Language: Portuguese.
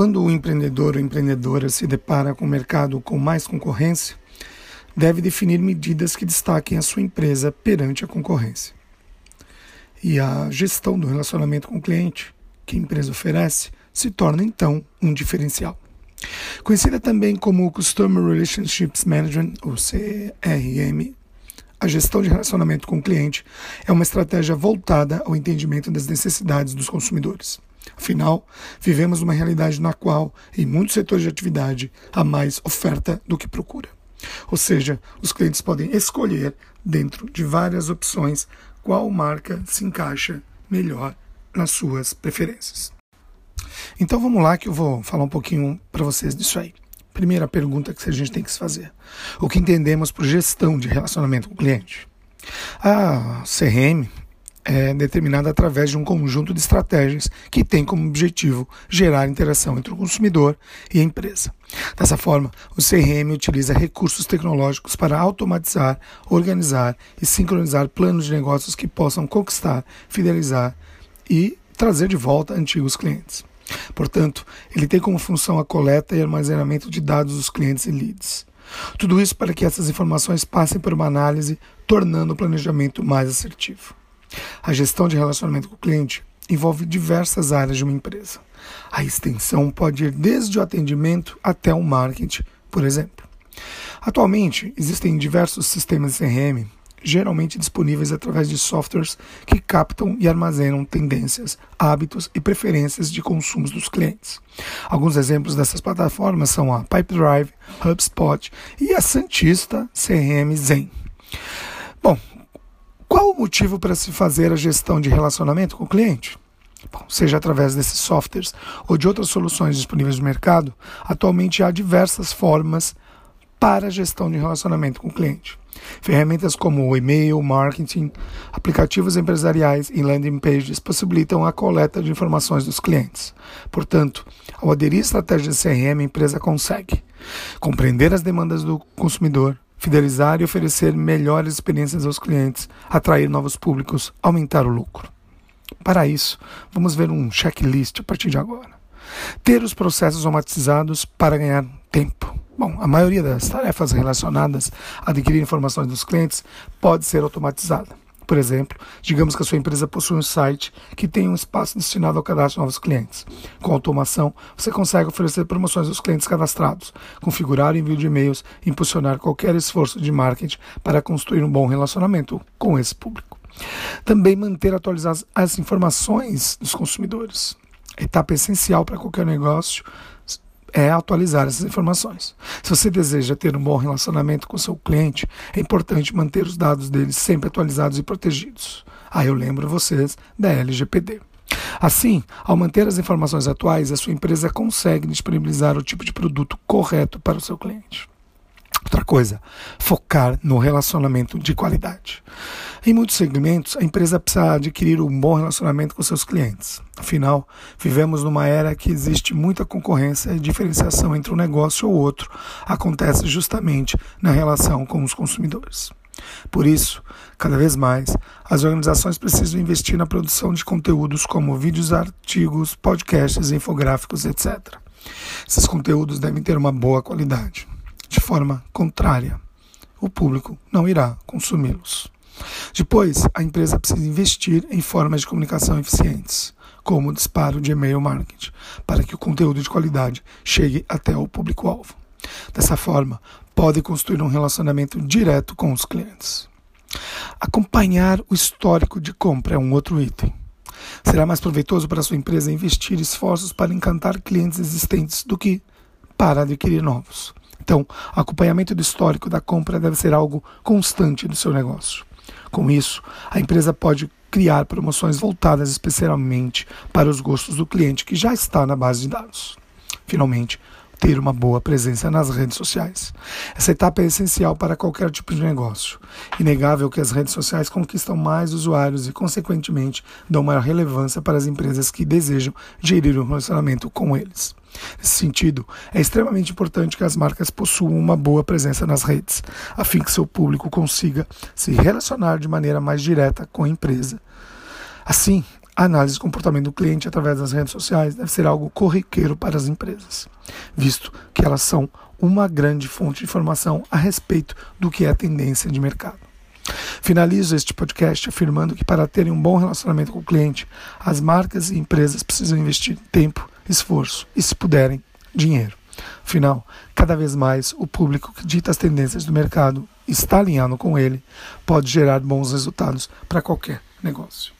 Quando o empreendedor ou empreendedora se depara com um mercado com mais concorrência, deve definir medidas que destaquem a sua empresa perante a concorrência. E a gestão do relacionamento com o cliente que a empresa oferece se torna então um diferencial. Conhecida também como Customer Relationships Management, ou CRM, a gestão de relacionamento com o cliente é uma estratégia voltada ao entendimento das necessidades dos consumidores. Afinal, vivemos uma realidade na qual, em muitos setores de atividade, há mais oferta do que procura. Ou seja, os clientes podem escolher, dentro de várias opções, qual marca se encaixa melhor nas suas preferências. Então vamos lá que eu vou falar um pouquinho para vocês disso aí. Primeira pergunta que a gente tem que se fazer: o que entendemos por gestão de relacionamento com o cliente? A CRM é determinada através de um conjunto de estratégias que tem como objetivo gerar interação entre o consumidor e a empresa. Dessa forma, o CRM utiliza recursos tecnológicos para automatizar, organizar e sincronizar planos de negócios que possam conquistar, fidelizar e trazer de volta antigos clientes. Portanto, ele tem como função a coleta e armazenamento de dados dos clientes e leads. Tudo isso para que essas informações passem por uma análise, tornando o planejamento mais assertivo. A gestão de relacionamento com o cliente envolve diversas áreas de uma empresa. A extensão pode ir desde o atendimento até o marketing, por exemplo. Atualmente, existem diversos sistemas CRM, geralmente disponíveis através de softwares que captam e armazenam tendências, hábitos e preferências de consumos dos clientes. Alguns exemplos dessas plataformas são a Pipedrive, HubSpot e a Santista CRM Zen. Bom, motivo para se fazer a gestão de relacionamento com o cliente? Bom, seja através desses softwares ou de outras soluções disponíveis no mercado, atualmente há diversas formas para a gestão de relacionamento com o cliente. Ferramentas como o e-mail, marketing, aplicativos empresariais e landing pages possibilitam a coleta de informações dos clientes. Portanto, ao aderir à estratégia de CRM, a empresa consegue compreender as demandas do consumidor, fidelizar e oferecer melhores experiências aos clientes, atrair novos públicos, aumentar o lucro. Para isso, vamos ver um checklist a partir de agora. Ter os processos automatizados para ganhar tempo. Bom, a maioria das tarefas relacionadas a adquirir informações dos clientes pode ser automatizada. Por exemplo, digamos que a sua empresa possui um site que tem um espaço destinado ao cadastro de novos clientes. Com automação, você consegue oferecer promoções aos clientes cadastrados, configurar o envio de e-mails e impulsionar qualquer esforço de marketing para construir um bom relacionamento com esse público. Também manter atualizadas as informações dos consumidores. Etapa essencial para qualquer negócio é atualizar essas informações. Se você deseja ter um bom relacionamento com seu cliente, é importante manter os dados dele sempre atualizados e protegidos. Aí eu lembro vocês da LGPD. Assim, ao manter as informações atuais, a sua empresa consegue disponibilizar o tipo de produto correto para o seu cliente. Outra coisa, focar no relacionamento de qualidade. Em muitos segmentos, a empresa precisa adquirir um bom relacionamento com seus clientes. Afinal, vivemos numa era que existe muita concorrência e diferenciação entre um negócio ou outro acontece justamente na relação com os consumidores. Por isso, cada vez mais, as organizações precisam investir na produção de conteúdos como vídeos, artigos, podcasts, infográficos, etc. Esses conteúdos devem ter uma boa qualidade. De forma contrária, o público não irá consumi-los. Depois, a empresa precisa investir em formas de comunicação eficientes, como o disparo de e-mail marketing, para que o conteúdo de qualidade chegue até o público-alvo. Dessa forma, pode construir um relacionamento direto com os clientes. Acompanhar o histórico de compra é um outro item. Será mais proveitoso para sua empresa investir esforços para encantar clientes existentes do que para adquirir novos. Então, acompanhamento do histórico da compra deve ser algo constante do seu negócio. Com isso, a empresa pode criar promoções voltadas especialmente para os gostos do cliente que já está na base de dados. Finalmente, ter uma boa presença nas redes sociais. Essa etapa é essencial para qualquer tipo de negócio. Inegável que as redes sociais conquistam mais usuários e, consequentemente, dão maior relevância para as empresas que desejam gerir um relacionamento com eles. Nesse sentido, é extremamente importante que as marcas possuam uma boa presença nas redes, a fim que seu público consiga se relacionar de maneira mais direta com a empresa. Assim, a análise do comportamento do cliente através das redes sociais deve ser algo corriqueiro para as empresas, visto que elas são uma grande fonte de informação a respeito do que é tendência de mercado. Finalizo este podcast afirmando que para terem um bom relacionamento com o cliente, as marcas e empresas precisam investir tempo, esforço e, se puderem, dinheiro. Afinal, cada vez mais o público que dita as tendências do mercado está alinhado com ele, pode gerar bons resultados para qualquer negócio.